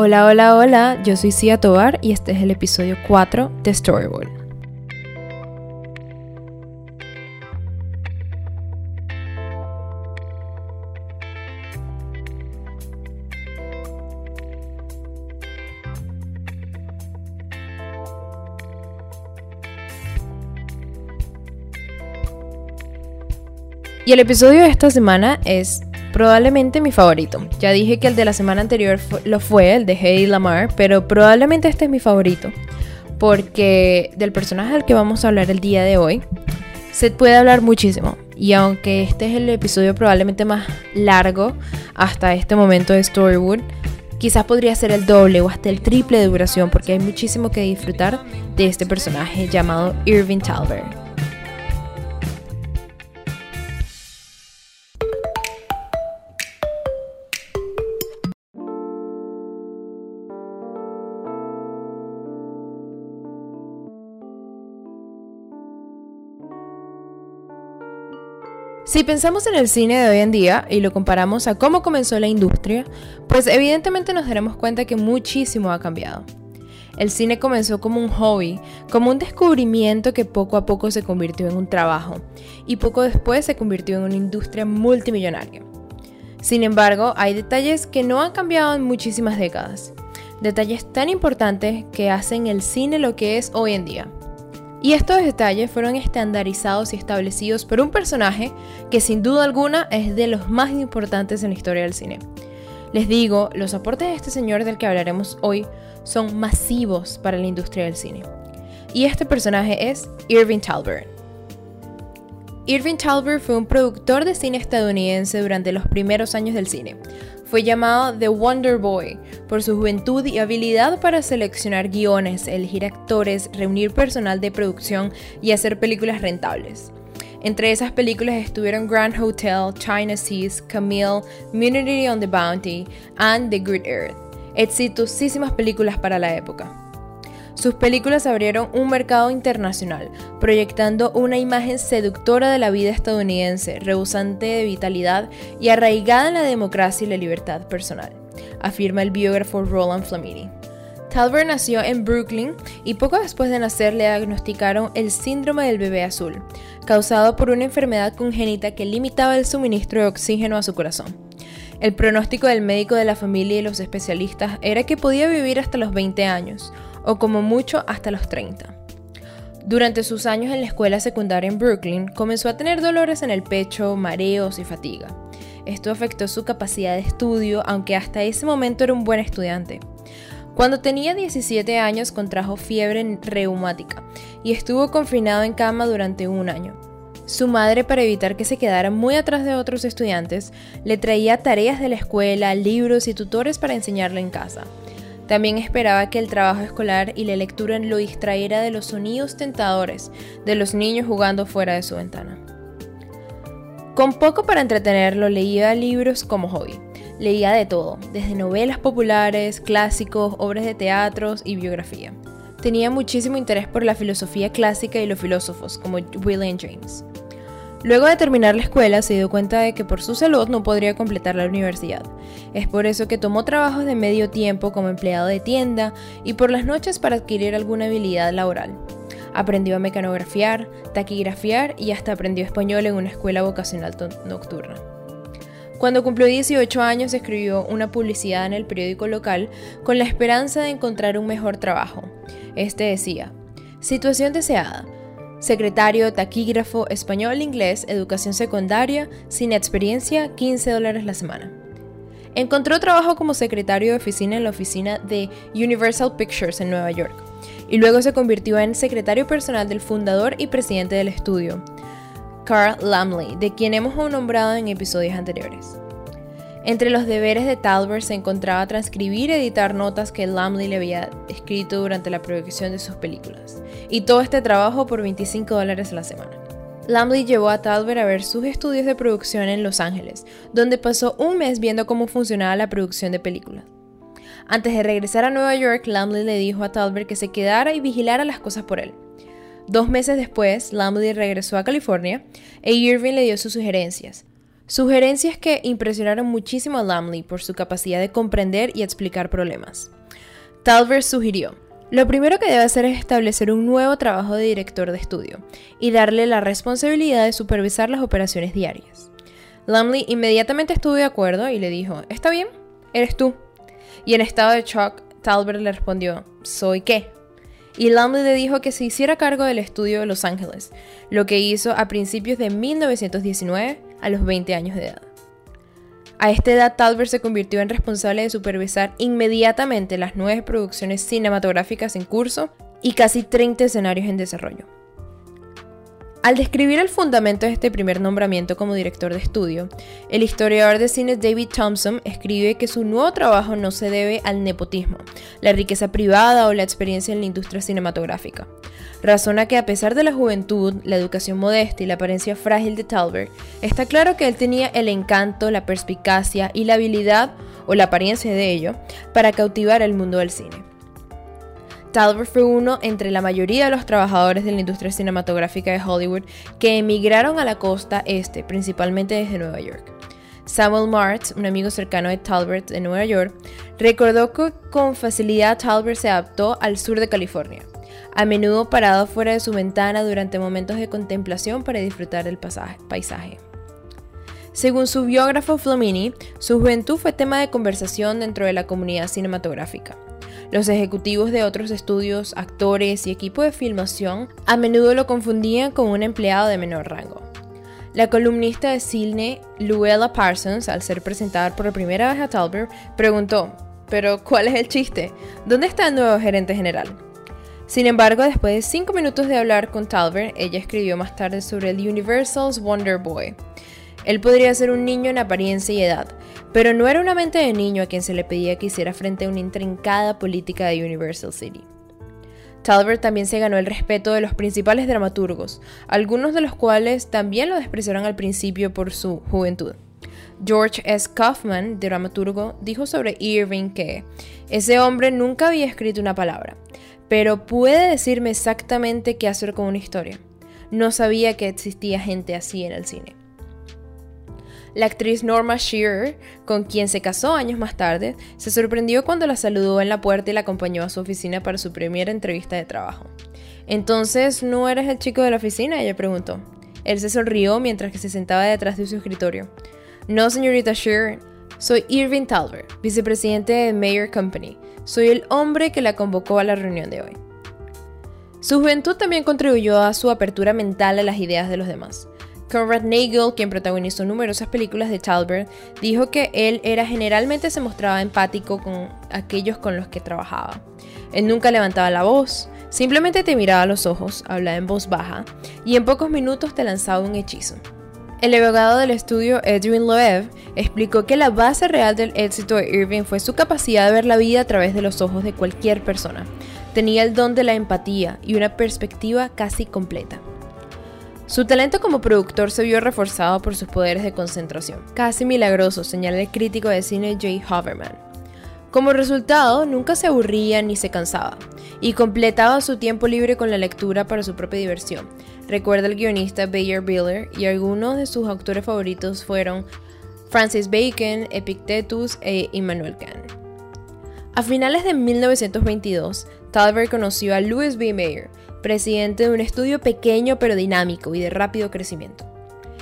Hola, hola, hola, yo soy Cia Tobar y este es el episodio 4 de Storyboard. Y el episodio de esta semana es probablemente mi favorito. Ya dije que el de la semana anterior lo fue, el de Hey Lamar, pero probablemente este es mi favorito. Porque del personaje al que vamos a hablar el día de hoy, se puede hablar muchísimo. Y aunque este es el episodio probablemente más largo hasta este momento de Storywood, quizás podría ser el doble o hasta el triple de duración porque hay muchísimo que disfrutar de este personaje llamado Irving Talbert. Si pensamos en el cine de hoy en día y lo comparamos a cómo comenzó la industria, pues evidentemente nos daremos cuenta que muchísimo ha cambiado. El cine comenzó como un hobby, como un descubrimiento que poco a poco se convirtió en un trabajo y poco después se convirtió en una industria multimillonaria. Sin embargo, hay detalles que no han cambiado en muchísimas décadas, detalles tan importantes que hacen el cine lo que es hoy en día. Y estos detalles fueron estandarizados y establecidos por un personaje que sin duda alguna es de los más importantes en la historia del cine. Les digo, los aportes de este señor del que hablaremos hoy son masivos para la industria del cine. Y este personaje es Irving Talbert. Irving Talbert fue un productor de cine estadounidense durante los primeros años del cine. Fue llamado The Wonder Boy por su juventud y habilidad para seleccionar guiones, elegir actores, reunir personal de producción y hacer películas rentables. Entre esas películas estuvieron Grand Hotel, China Seas, Camille, Community on the Bounty and The Good Earth, exitosísimas películas para la época. Sus películas abrieron un mercado internacional, proyectando una imagen seductora de la vida estadounidense, rebosante de vitalidad y arraigada en la democracia y la libertad personal, afirma el biógrafo Roland Flamini. Talbert nació en Brooklyn y poco después de nacer le diagnosticaron el síndrome del bebé azul, causado por una enfermedad congénita que limitaba el suministro de oxígeno a su corazón. El pronóstico del médico de la familia y los especialistas era que podía vivir hasta los 20 años, o como mucho hasta los 30. Durante sus años en la escuela secundaria en Brooklyn, comenzó a tener dolores en el pecho, mareos y fatiga. Esto afectó su capacidad de estudio, aunque hasta ese momento era un buen estudiante. Cuando tenía 17 años contrajo fiebre reumática y estuvo confinado en cama durante un año. Su madre, para evitar que se quedara muy atrás de otros estudiantes, le traía tareas de la escuela, libros y tutores para enseñarle en casa. También esperaba que el trabajo escolar y la lectura lo distrayera de los sonidos tentadores de los niños jugando fuera de su ventana. Con poco para entretenerlo, leía libros como hobby. Leía de todo, desde novelas populares, clásicos, obras de teatros y biografía. Tenía muchísimo interés por la filosofía clásica y los filósofos, como William James. Luego de terminar la escuela se dio cuenta de que por su salud no podría completar la universidad. Es por eso que tomó trabajos de medio tiempo como empleado de tienda y por las noches para adquirir alguna habilidad laboral. Aprendió a mecanografiar, taquigrafiar y hasta aprendió español en una escuela vocacional nocturna. Cuando cumplió 18 años escribió una publicidad en el periódico local con la esperanza de encontrar un mejor trabajo. Este decía, situación deseada, Secretario, taquígrafo, español, inglés, educación secundaria, sin experiencia, 15 dólares la semana. Encontró trabajo como secretario de oficina en la oficina de Universal Pictures en Nueva York, y luego se convirtió en secretario personal del fundador y presidente del estudio, Carl Lamley, de quien hemos nombrado en episodios anteriores. Entre los deberes de Talbert se encontraba transcribir y editar notas que Lamley le había escrito durante la producción de sus películas, y todo este trabajo por 25 dólares a la semana. Lamley llevó a Talbert a ver sus estudios de producción en Los Ángeles, donde pasó un mes viendo cómo funcionaba la producción de películas. Antes de regresar a Nueva York, Lamley le dijo a Talbert que se quedara y vigilara las cosas por él. Dos meses después, Lamley regresó a California e Irving le dio sus sugerencias, Sugerencias que impresionaron muchísimo a Lamley por su capacidad de comprender y explicar problemas. Talbert sugirió, lo primero que debe hacer es establecer un nuevo trabajo de director de estudio y darle la responsabilidad de supervisar las operaciones diarias. Lumley inmediatamente estuvo de acuerdo y le dijo, está bien, eres tú. Y en estado de shock, Talbert le respondió, ¿soy qué? Y Lumley le dijo que se hiciera cargo del estudio de Los Ángeles, lo que hizo a principios de 1919 a los 20 años de edad. A esta edad, Talbert se convirtió en responsable de supervisar inmediatamente las nueve producciones cinematográficas en curso y casi 30 escenarios en desarrollo. Al describir el fundamento de este primer nombramiento como director de estudio, el historiador de cine David Thompson escribe que su nuevo trabajo no se debe al nepotismo, la riqueza privada o la experiencia en la industria cinematográfica. Razona que a pesar de la juventud, la educación modesta y la apariencia frágil de Talbert, está claro que él tenía el encanto, la perspicacia y la habilidad, o la apariencia de ello, para cautivar el mundo del cine. Talbot fue uno entre la mayoría de los trabajadores de la industria cinematográfica de Hollywood que emigraron a la costa este, principalmente desde Nueva York. Samuel Martz, un amigo cercano de Talbert de Nueva York, recordó que con facilidad Talbert se adaptó al sur de California, a menudo parado fuera de su ventana durante momentos de contemplación para disfrutar del paisaje. Según su biógrafo Flamini, su juventud fue tema de conversación dentro de la comunidad cinematográfica. Los ejecutivos de otros estudios, actores y equipo de filmación a menudo lo confundían con un empleado de menor rango. La columnista de cine Luella Parsons, al ser presentada por primera vez a Talbert, preguntó, ¿pero cuál es el chiste? ¿Dónde está el nuevo gerente general? Sin embargo, después de cinco minutos de hablar con Talbert, ella escribió más tarde sobre el Universal's Wonder Boy. Él podría ser un niño en apariencia y edad, pero no era una mente de niño a quien se le pedía que hiciera frente a una intrincada política de Universal City. Talbert también se ganó el respeto de los principales dramaturgos, algunos de los cuales también lo despreciaron al principio por su juventud. George S. Kaufman, dramaturgo, dijo sobre Irving que ese hombre nunca había escrito una palabra, pero puede decirme exactamente qué hacer con una historia. No sabía que existía gente así en el cine. La actriz Norma Shearer, con quien se casó años más tarde, se sorprendió cuando la saludó en la puerta y la acompañó a su oficina para su primera entrevista de trabajo. Entonces, ¿no eres el chico de la oficina? Ella preguntó. Él se sonrió mientras que se sentaba detrás de su escritorio. No, señorita Shearer. Soy Irving Talbert, vicepresidente de Mayer Company. Soy el hombre que la convocó a la reunión de hoy. Su juventud también contribuyó a su apertura mental a las ideas de los demás. Conrad Nagel, quien protagonizó numerosas películas de Talbert, dijo que él era generalmente se mostraba empático con aquellos con los que trabajaba. Él nunca levantaba la voz, simplemente te miraba a los ojos, hablaba en voz baja y en pocos minutos te lanzaba un hechizo. El abogado del estudio Edwin Loeb explicó que la base real del éxito de Irving fue su capacidad de ver la vida a través de los ojos de cualquier persona. Tenía el don de la empatía y una perspectiva casi completa. Su talento como productor se vio reforzado por sus poderes de concentración, casi milagroso, señala el crítico de cine Jay Hoverman. Como resultado, nunca se aburría ni se cansaba, y completaba su tiempo libre con la lectura para su propia diversión. Recuerda el guionista Bayer Biller, y algunos de sus autores favoritos fueron Francis Bacon, Epictetus e Immanuel Kant. A finales de 1922, Talbert conoció a Louis B. Mayer, presidente de un estudio pequeño pero dinámico y de rápido crecimiento.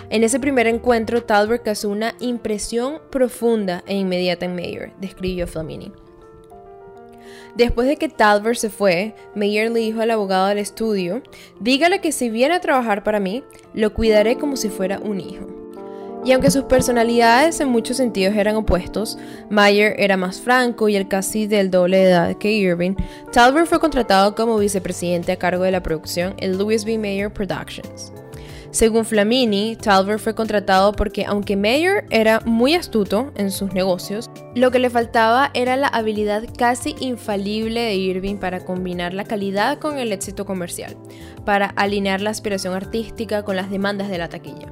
En ese primer encuentro, Talbert causó una impresión profunda e inmediata en Mayer, describió Flamini. Después de que Talbert se fue, Mayer le dijo al abogado del estudio, dígale que si viene a trabajar para mí, lo cuidaré como si fuera un hijo. Y aunque sus personalidades en muchos sentidos eran opuestos, Mayer era más franco y el casi del doble de edad que Irving, Talbert fue contratado como vicepresidente a cargo de la producción en Louis B. Mayer Productions. Según Flamini, Talbert fue contratado porque aunque Mayer era muy astuto en sus negocios, lo que le faltaba era la habilidad casi infalible de Irving para combinar la calidad con el éxito comercial, para alinear la aspiración artística con las demandas de la taquilla.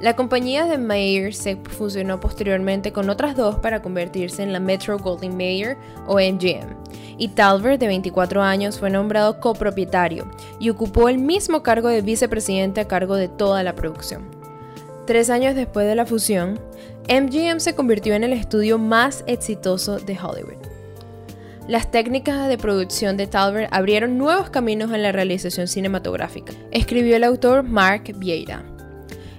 La compañía de Mayer se fusionó posteriormente con otras dos para convertirse en la Metro Goldwyn Mayer o MGM, y Talbert, de 24 años, fue nombrado copropietario y ocupó el mismo cargo de vicepresidente a cargo de toda la producción. Tres años después de la fusión, MGM se convirtió en el estudio más exitoso de Hollywood. Las técnicas de producción de Talbert abrieron nuevos caminos en la realización cinematográfica, escribió el autor Mark Vieira.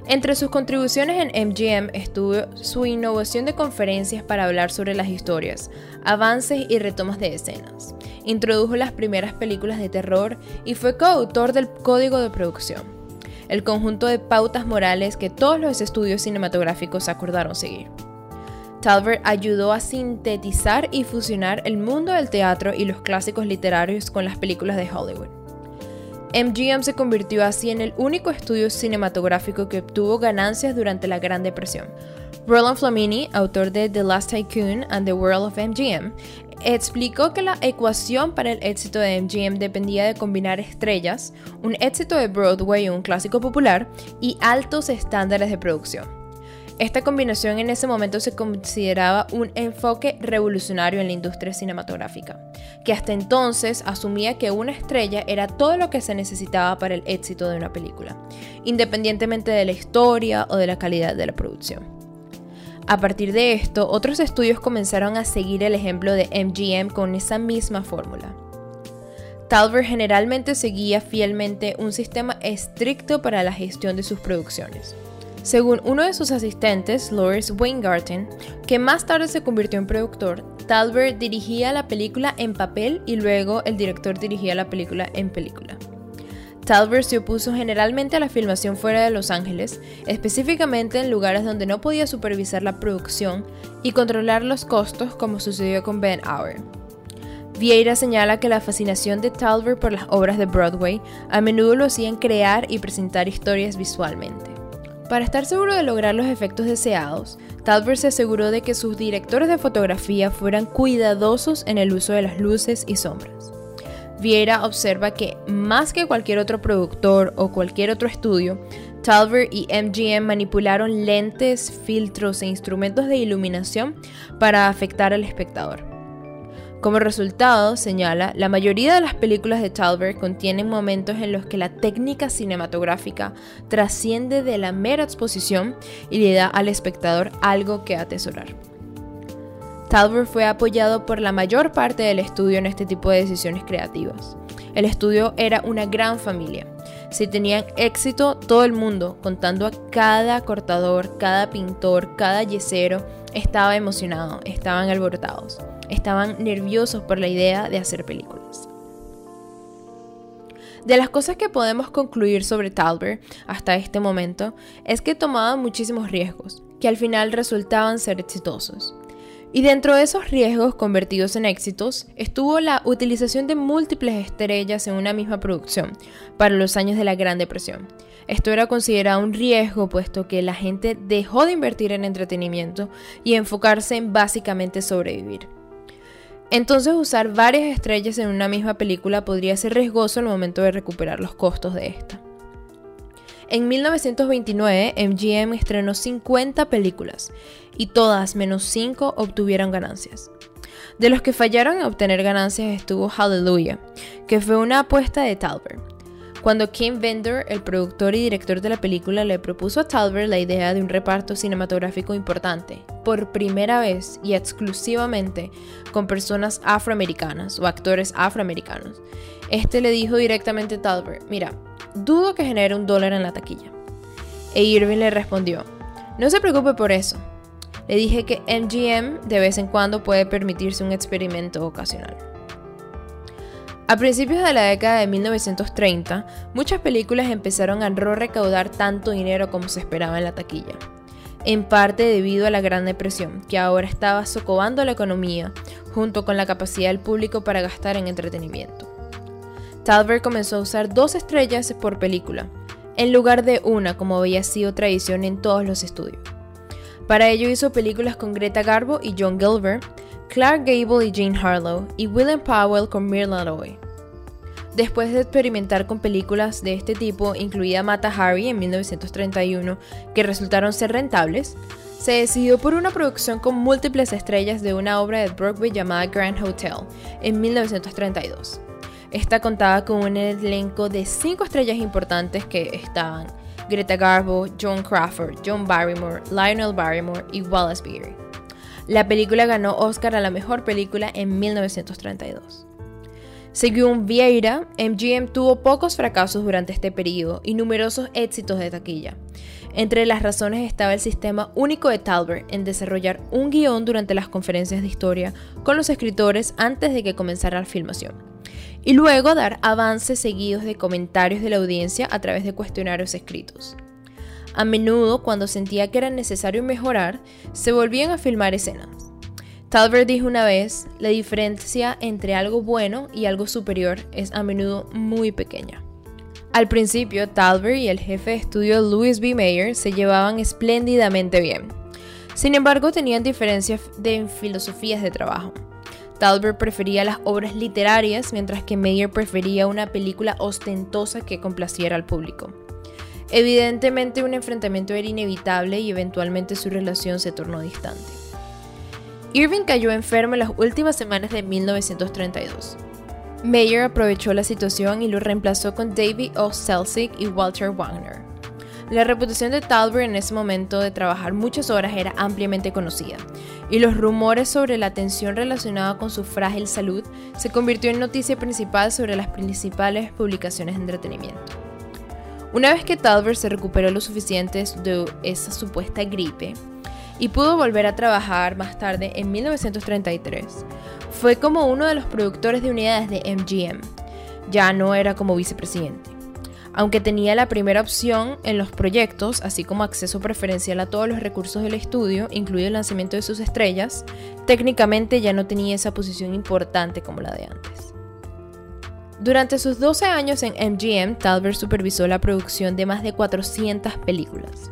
Entre sus contribuciones en MGM estuvo su innovación de conferencias para hablar sobre las historias, avances y retomas de escenas. Introdujo las primeras películas de terror y fue coautor del código de producción, el conjunto de pautas morales que todos los estudios cinematográficos acordaron seguir. Talbert ayudó a sintetizar y fusionar el mundo del teatro y los clásicos literarios con las películas de Hollywood. MGM se convirtió así en el único estudio cinematográfico que obtuvo ganancias durante la Gran Depresión. Roland Flamini, autor de The Last Tycoon and the World of MGM, explicó que la ecuación para el éxito de MGM dependía de combinar estrellas, un éxito de Broadway, un clásico popular, y altos estándares de producción. Esta combinación en ese momento se consideraba un enfoque revolucionario en la industria cinematográfica, que hasta entonces asumía que una estrella era todo lo que se necesitaba para el éxito de una película, independientemente de la historia o de la calidad de la producción. A partir de esto, otros estudios comenzaron a seguir el ejemplo de MGM con esa misma fórmula. Talbert generalmente seguía fielmente un sistema estricto para la gestión de sus producciones. Según uno de sus asistentes, Loris Weingarten, que más tarde se convirtió en productor, Talbert dirigía la película en papel y luego el director dirigía la película en película. Talbert se opuso generalmente a la filmación fuera de Los Ángeles, específicamente en lugares donde no podía supervisar la producción y controlar los costos como sucedió con Ben Hour. Vieira señala que la fascinación de Talbert por las obras de Broadway a menudo lo hacían crear y presentar historias visualmente. Para estar seguro de lograr los efectos deseados, Talbert se aseguró de que sus directores de fotografía fueran cuidadosos en el uso de las luces y sombras. Vieira observa que, más que cualquier otro productor o cualquier otro estudio, Talbert y MGM manipularon lentes, filtros e instrumentos de iluminación para afectar al espectador. Como resultado, señala, la mayoría de las películas de Talbert contienen momentos en los que la técnica cinematográfica trasciende de la mera exposición y le da al espectador algo que atesorar. Talbert fue apoyado por la mayor parte del estudio en este tipo de decisiones creativas. El estudio era una gran familia. Si tenían éxito, todo el mundo, contando a cada cortador, cada pintor, cada yesero, estaba emocionado, estaban alborotados estaban nerviosos por la idea de hacer películas. De las cosas que podemos concluir sobre Talbert hasta este momento es que tomaba muchísimos riesgos, que al final resultaban ser exitosos. Y dentro de esos riesgos convertidos en éxitos estuvo la utilización de múltiples estrellas en una misma producción para los años de la Gran Depresión. Esto era considerado un riesgo puesto que la gente dejó de invertir en entretenimiento y enfocarse en básicamente sobrevivir. Entonces usar varias estrellas en una misma película podría ser riesgoso al momento de recuperar los costos de esta. En 1929, MGM estrenó 50 películas y todas menos 5 obtuvieron ganancias. De los que fallaron en obtener ganancias estuvo Hallelujah, que fue una apuesta de Talbert. Cuando Kim Bender, el productor y director de la película, le propuso a Talbert la idea de un reparto cinematográfico importante, por primera vez y exclusivamente con personas afroamericanas o actores afroamericanos, este le dijo directamente a Talbert, mira, dudo que genere un dólar en la taquilla. E Irving le respondió, no se preocupe por eso. Le dije que MGM de vez en cuando puede permitirse un experimento ocasional. A principios de la década de 1930, muchas películas empezaron a no recaudar tanto dinero como se esperaba en la taquilla, en parte debido a la Gran Depresión, que ahora estaba socavando la economía, junto con la capacidad del público para gastar en entretenimiento. Talbert comenzó a usar dos estrellas por película, en lugar de una como había sido tradición en todos los estudios. Para ello hizo películas con Greta Garbo y John Gilbert, Clark Gable y Jane Harlow, y William Powell con Mirla Loy. Después de experimentar con películas de este tipo, incluida Mata Harry en 1931, que resultaron ser rentables, se decidió por una producción con múltiples estrellas de una obra de Broadway llamada Grand Hotel en 1932. Esta contaba con un elenco de cinco estrellas importantes que estaban Greta Garbo, John Crawford, John Barrymore, Lionel Barrymore y Wallace Beery. La película ganó Oscar a la mejor película en 1932. Según Vieira, MGM tuvo pocos fracasos durante este periodo y numerosos éxitos de taquilla. Entre las razones estaba el sistema único de Talbert en desarrollar un guion durante las conferencias de historia con los escritores antes de que comenzara la filmación, y luego dar avances seguidos de comentarios de la audiencia a través de cuestionarios escritos. A menudo, cuando sentía que era necesario mejorar, se volvían a filmar escenas. Talbert dijo una vez, la diferencia entre algo bueno y algo superior es a menudo muy pequeña. Al principio, Talbert y el jefe de estudio Louis B. Mayer se llevaban espléndidamente bien. Sin embargo, tenían diferencias de filosofías de trabajo. Talbert prefería las obras literarias, mientras que Mayer prefería una película ostentosa que complaciera al público. Evidentemente un enfrentamiento era inevitable y eventualmente su relación se tornó distante. Irving cayó enfermo en las últimas semanas de 1932. Mayer aprovechó la situación y lo reemplazó con David O. Selznick y Walter Wagner. La reputación de Talbert en ese momento de trabajar muchas horas era ampliamente conocida, y los rumores sobre la tensión relacionada con su frágil salud se convirtió en noticia principal sobre las principales publicaciones de entretenimiento. Una vez que Talbert se recuperó lo suficiente de esa supuesta gripe, y pudo volver a trabajar más tarde en 1933. Fue como uno de los productores de unidades de MGM. Ya no era como vicepresidente. Aunque tenía la primera opción en los proyectos, así como acceso preferencial a todos los recursos del estudio, incluido el lanzamiento de sus estrellas, técnicamente ya no tenía esa posición importante como la de antes. Durante sus 12 años en MGM, Talbert supervisó la producción de más de 400 películas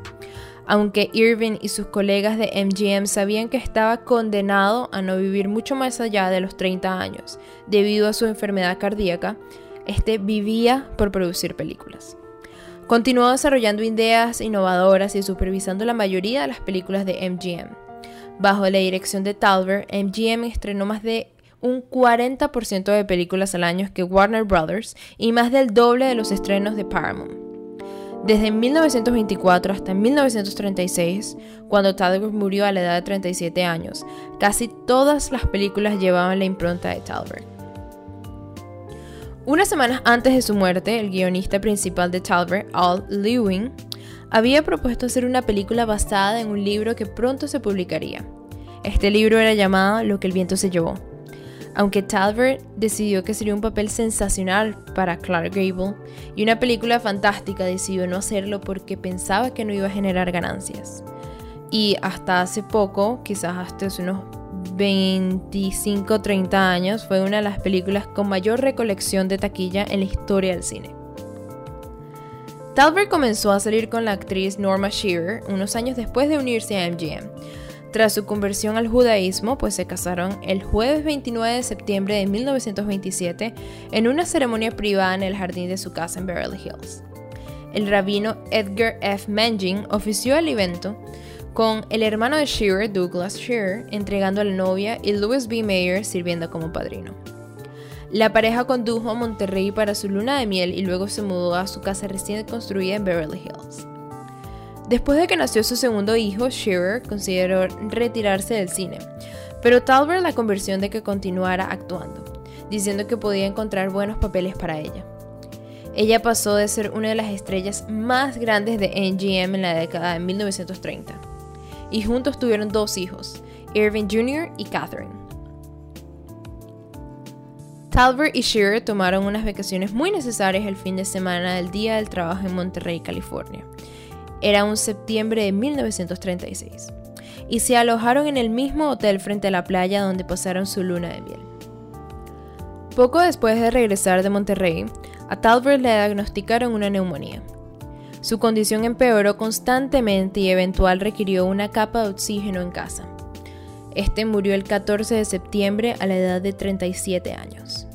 aunque Irving y sus colegas de MGM sabían que estaba condenado a no vivir mucho más allá de los 30 años debido a su enfermedad cardíaca, este vivía por producir películas. Continuó desarrollando ideas innovadoras y supervisando la mayoría de las películas de MGM. Bajo la dirección de Talbert, MGM estrenó más de un 40% de películas al año que Warner Brothers y más del doble de los estrenos de Paramount. Desde 1924 hasta 1936, cuando Talbot murió a la edad de 37 años, casi todas las películas llevaban la impronta de Talbot. Unas semanas antes de su muerte, el guionista principal de Talbot, Al Lewin, había propuesto hacer una película basada en un libro que pronto se publicaría. Este libro era llamado Lo que el viento se llevó aunque Talbert decidió que sería un papel sensacional para Clark Gable y una película fantástica, decidió no hacerlo porque pensaba que no iba a generar ganancias. Y hasta hace poco, quizás hasta hace unos 25 30 años, fue una de las películas con mayor recolección de taquilla en la historia del cine. Talbert comenzó a salir con la actriz Norma Shearer unos años después de unirse a MGM tras su conversión al judaísmo, pues se casaron el jueves 29 de septiembre de 1927 en una ceremonia privada en el jardín de su casa en Beverly Hills. El rabino Edgar F. Mangin ofició el evento con el hermano de Shearer, Douglas Shearer, entregando a la novia y Louis B. Mayer sirviendo como padrino. La pareja condujo a Monterrey para su luna de miel y luego se mudó a su casa recién construida en Beverly Hills. Después de que nació su segundo hijo, Shearer consideró retirarse del cine, pero Talbert la conversión de que continuara actuando, diciendo que podía encontrar buenos papeles para ella. Ella pasó de ser una de las estrellas más grandes de NGM en la década de 1930, y juntos tuvieron dos hijos, Irving Jr. y Catherine. Talbert y Shearer tomaron unas vacaciones muy necesarias el fin de semana del Día del Trabajo en Monterrey, California era un septiembre de 1936, y se alojaron en el mismo hotel frente a la playa donde pasaron su luna de miel. Poco después de regresar de Monterrey, a Talbert le diagnosticaron una neumonía. Su condición empeoró constantemente y eventual requirió una capa de oxígeno en casa. Este murió el 14 de septiembre a la edad de 37 años.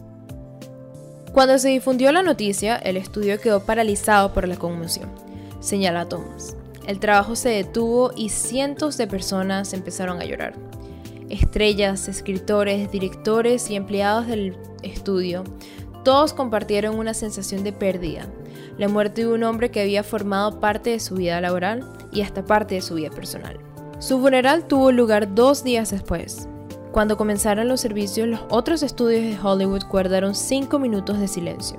Cuando se difundió la noticia, el estudio quedó paralizado por la conmoción señala Thomas. El trabajo se detuvo y cientos de personas empezaron a llorar. Estrellas, escritores, directores y empleados del estudio, todos compartieron una sensación de pérdida. la muerte de un hombre que había formado parte de su vida laboral y hasta parte de su vida personal. Su funeral tuvo lugar dos días después. Cuando comenzaron los servicios, los otros estudios de Hollywood guardaron cinco minutos de silencio.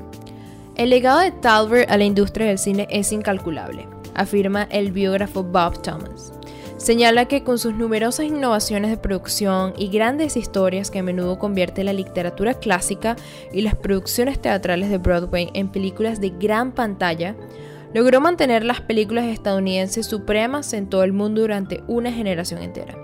El legado de Talbert a la industria del cine es incalculable, afirma el biógrafo Bob Thomas. Señala que con sus numerosas innovaciones de producción y grandes historias que a menudo convierte la literatura clásica y las producciones teatrales de Broadway en películas de gran pantalla, logró mantener las películas estadounidenses supremas en todo el mundo durante una generación entera.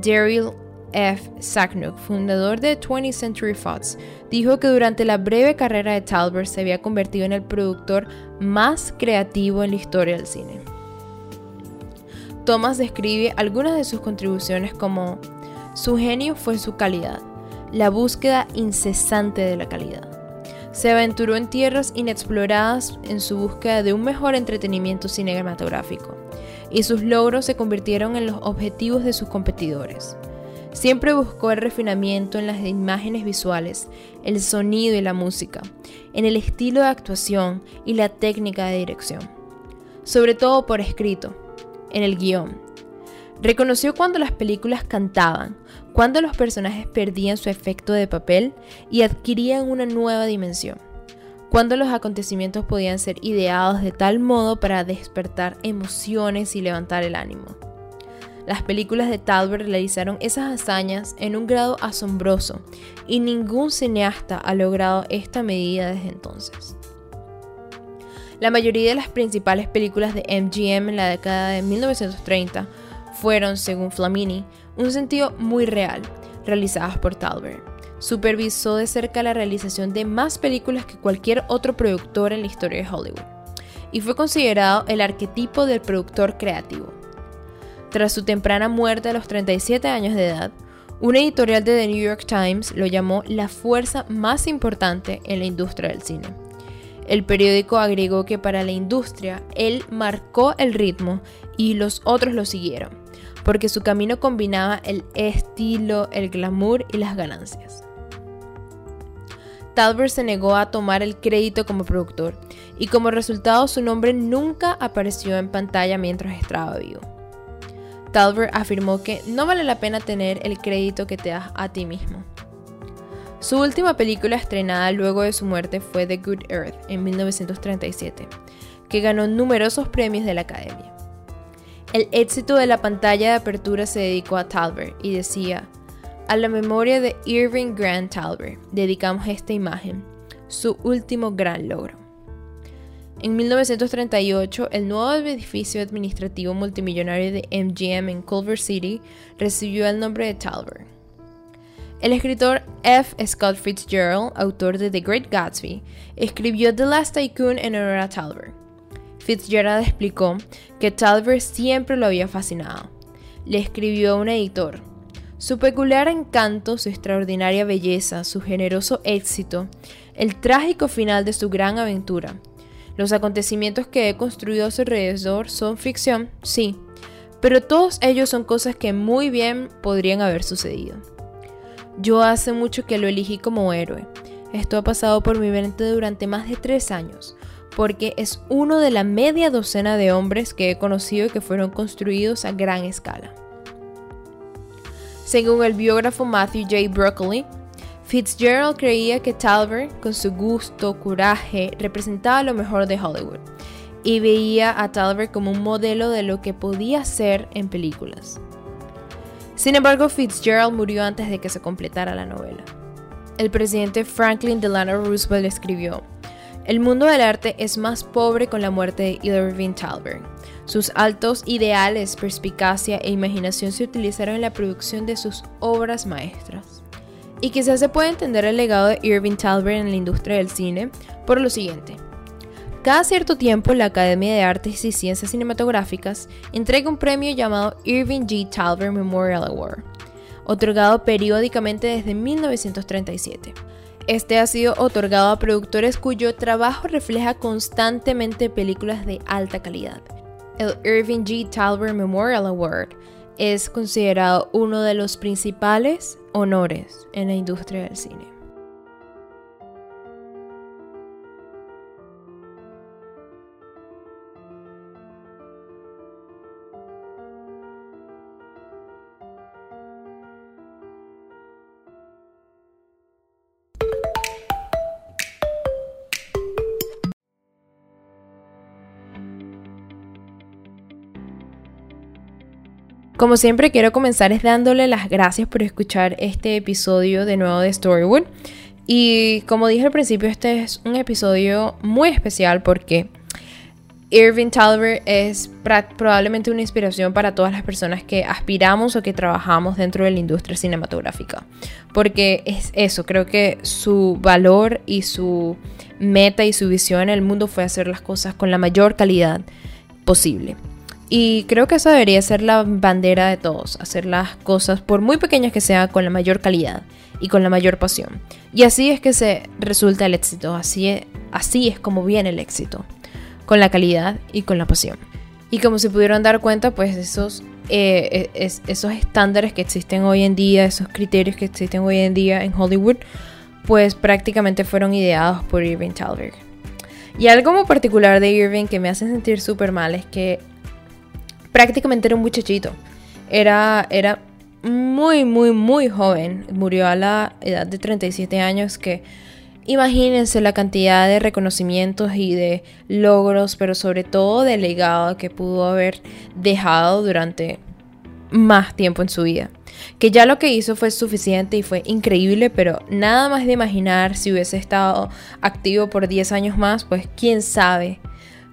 Daryl F. Sacknook, fundador de 20th Century Fox, dijo que durante la breve carrera de Talbert se había convertido en el productor más creativo en la historia del cine. Thomas describe algunas de sus contribuciones como su genio fue su calidad, la búsqueda incesante de la calidad. Se aventuró en tierras inexploradas en su búsqueda de un mejor entretenimiento cinematográfico, y sus logros se convirtieron en los objetivos de sus competidores. Siempre buscó el refinamiento en las imágenes visuales, el sonido y la música, en el estilo de actuación y la técnica de dirección. Sobre todo por escrito, en el guion. Reconoció cuando las películas cantaban, cuando los personajes perdían su efecto de papel y adquirían una nueva dimensión, cuando los acontecimientos podían ser ideados de tal modo para despertar emociones y levantar el ánimo. Las películas de Talbert realizaron esas hazañas en un grado asombroso y ningún cineasta ha logrado esta medida desde entonces. La mayoría de las principales películas de MGM en la década de 1930 fueron, según Flamini, un sentido muy real, realizadas por Talbert. Supervisó de cerca la realización de más películas que cualquier otro productor en la historia de Hollywood, y fue considerado el arquetipo del productor creativo. Tras su temprana muerte a los 37 años de edad, un editorial de The New York Times lo llamó la fuerza más importante en la industria del cine el periódico agregó que para la industria él marcó el ritmo y los otros lo siguieron, porque su camino combinaba el estilo, el glamour y las ganancias. Talbert se negó a tomar el crédito como productor y como resultado su nombre nunca apareció en pantalla mientras estaba vivo. Talbert afirmó que no vale la pena tener el crédito que te das a ti mismo. Su última película estrenada luego de su muerte fue The Good Earth en 1937, que ganó numerosos premios de la Academia. El éxito de la pantalla de apertura se dedicó a Talbert y decía, a la memoria de Irving Grant Talbert dedicamos esta imagen, su último gran logro. En 1938, el nuevo edificio administrativo multimillonario de MGM en Culver City recibió el nombre de Talbert. El escritor F. Scott Fitzgerald, autor de The Great Gatsby, escribió The Last Tycoon en honor a Talbert. Fitzgerald explicó que Talbert siempre lo había fascinado. Le escribió a un editor. Su peculiar encanto, su extraordinaria belleza, su generoso éxito, el trágico final de su gran aventura. Los acontecimientos que he construido a su alrededor son ficción, sí, pero todos ellos son cosas que muy bien podrían haber sucedido. Yo hace mucho que lo elegí como héroe. Esto ha pasado por mi mente durante más de tres años, porque es uno de la media docena de hombres que he conocido y que fueron construidos a gran escala. Según el biógrafo Matthew J. Broccoli, Fitzgerald creía que Talbert, con su gusto, coraje, representaba lo mejor de Hollywood y veía a Talbert como un modelo de lo que podía ser en películas. Sin embargo, Fitzgerald murió antes de que se completara la novela. El presidente Franklin Delano Roosevelt escribió, El mundo del arte es más pobre con la muerte de Irving Talbert. Sus altos ideales, perspicacia e imaginación se utilizaron en la producción de sus obras maestras. Y quizás se puede entender el legado de Irving Talbert en la industria del cine por lo siguiente. Cada cierto tiempo, la Academia de Artes y Ciencias Cinematográficas entrega un premio llamado Irving G. Talbert Memorial Award, otorgado periódicamente desde 1937. Este ha sido otorgado a productores cuyo trabajo refleja constantemente películas de alta calidad. El Irving G. Talbert Memorial Award es considerado uno de los principales honores en la industria del cine. Como siempre quiero comenzar es dándole las gracias por escuchar este episodio de nuevo de Storywood. Y como dije al principio, este es un episodio muy especial porque Irving Talbert es probablemente una inspiración para todas las personas que aspiramos o que trabajamos dentro de la industria cinematográfica. Porque es eso, creo que su valor y su meta y su visión en el mundo fue hacer las cosas con la mayor calidad posible. Y creo que esa debería ser la bandera de todos, hacer las cosas, por muy pequeñas que sean, con la mayor calidad y con la mayor pasión. Y así es que se resulta el éxito, así es, así es como viene el éxito, con la calidad y con la pasión. Y como se pudieron dar cuenta, pues esos, eh, esos estándares que existen hoy en día, esos criterios que existen hoy en día en Hollywood, pues prácticamente fueron ideados por Irving Thalberg. Y algo muy particular de Irving que me hace sentir súper mal es que prácticamente era un muchachito. Era, era muy, muy, muy joven. Murió a la edad de 37 años que imagínense la cantidad de reconocimientos y de logros, pero sobre todo de legado que pudo haber dejado durante más tiempo en su vida. Que ya lo que hizo fue suficiente y fue increíble, pero nada más de imaginar si hubiese estado activo por 10 años más, pues quién sabe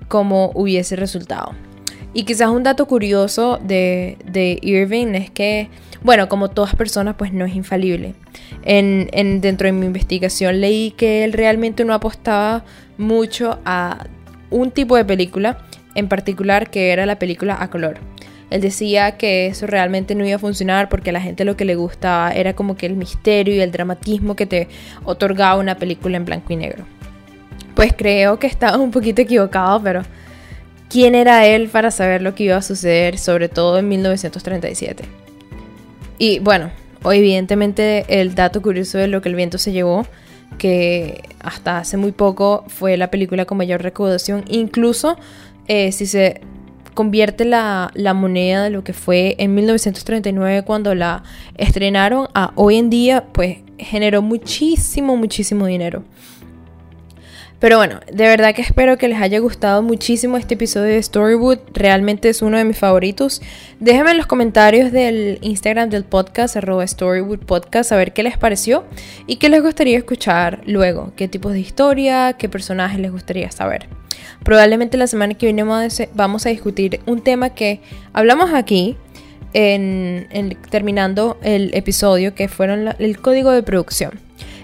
cómo hubiese resultado. Y quizás un dato curioso de, Irving es que, bueno, como todas personas, pues no es infalible. En, dentro de mi investigación leí que él realmente no apostaba mucho a un tipo de película, en particular que era la película a color. Él decía que eso realmente no iba a funcionar porque a la gente lo que le gustaba era como que el misterio y el dramatismo que te otorgaba una película en blanco y negro. Pues creo que estaba un poquito equivocado, pero quién era él para saber lo que iba a suceder, sobre todo en 1937. Y bueno, evidentemente el dato curioso de lo que el viento se llevó, que hasta hace muy poco fue la película con mayor recaudación, incluso eh, si se convierte la, la, moneda de lo que fue en 1939 cuando la estrenaron a hoy en día, pues generó muchísimo, muchísimo dinero. Pero bueno, de verdad que espero que les haya gustado muchísimo este episodio de Storywood. Realmente es uno de mis favoritos. Déjenme en los comentarios del Instagram del podcast, arroba Storywood Podcast, a ver qué les pareció y qué les gustaría escuchar luego. Qué tipos de historia, qué personajes les gustaría saber. Probablemente la semana que viene vamos a discutir un tema que hablamos aquí en, terminando el episodio, que fueron el código de producción.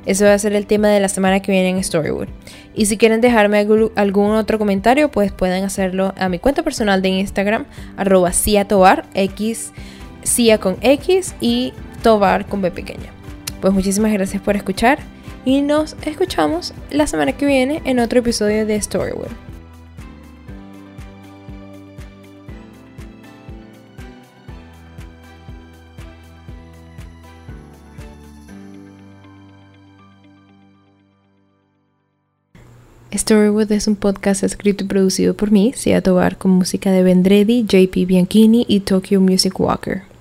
Ese va a ser el tema de la semana que viene en Storywood. Y si quieren dejarme algún otro comentario, pues pueden hacerlo a mi cuenta personal de Instagram, arroba Tobar, X, Cia con X y Tobar con B pequeña. Pues muchísimas gracias por escuchar y nos escuchamos la semana que viene en otro episodio de Storywood. Storywood es un podcast escrito y producido por mí, Sia Tobar, con música de Vendredi, JP Bianchini y Tokyo Music Walker.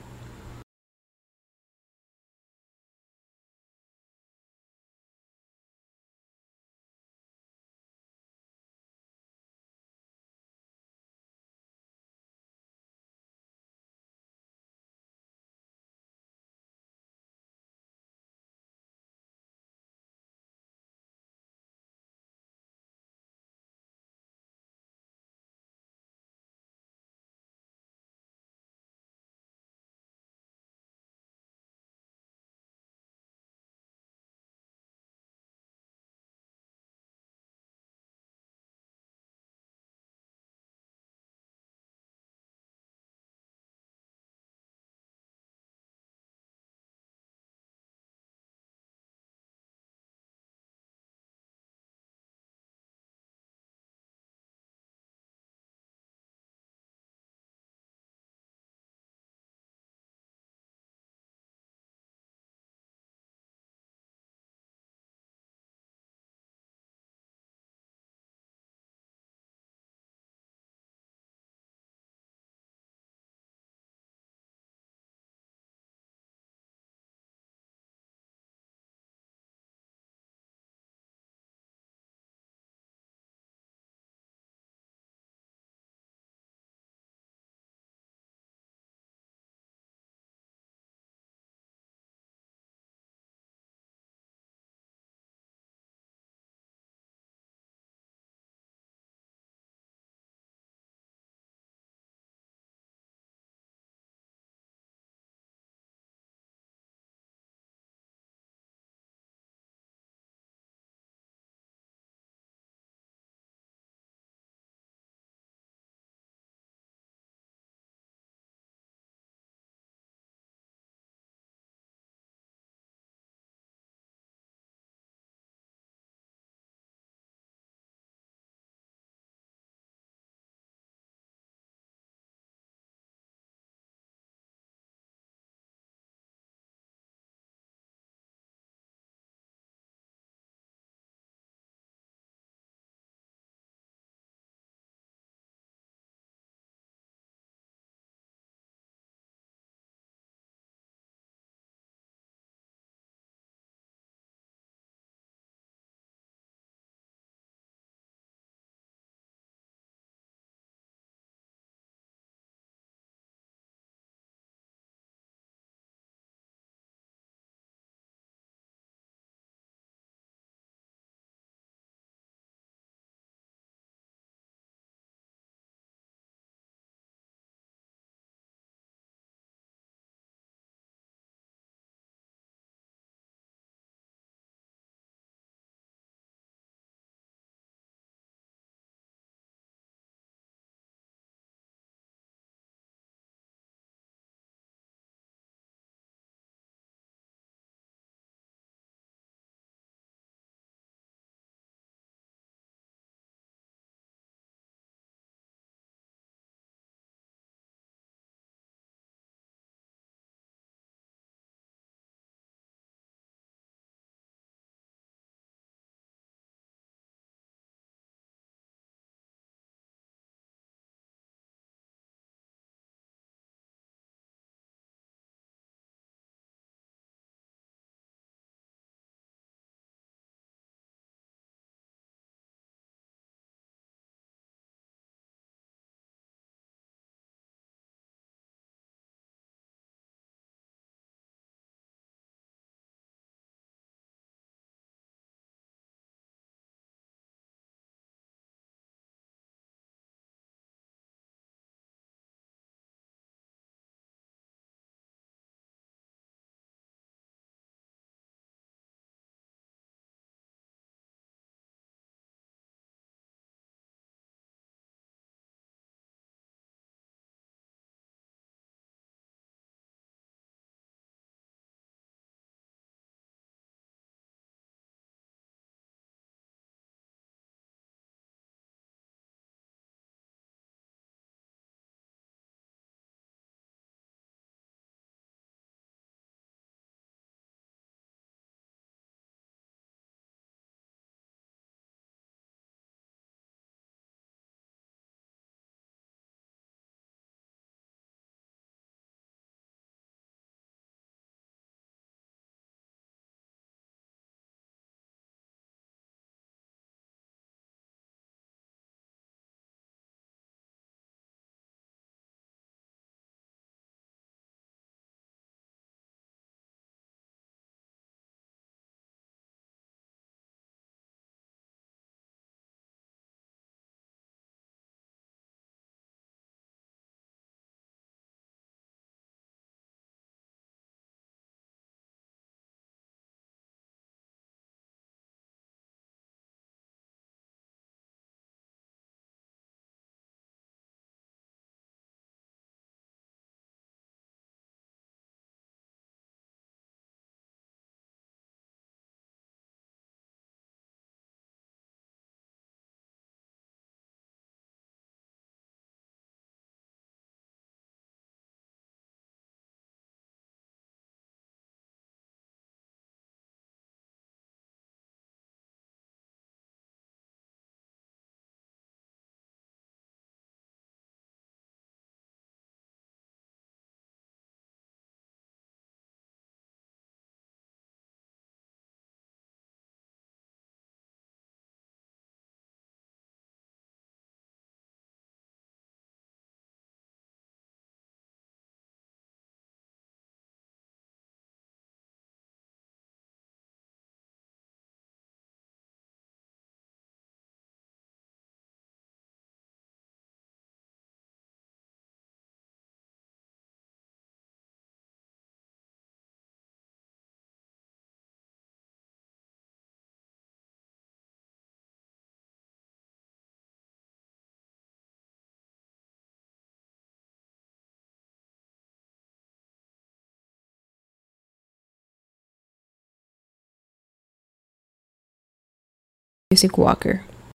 Music Walker.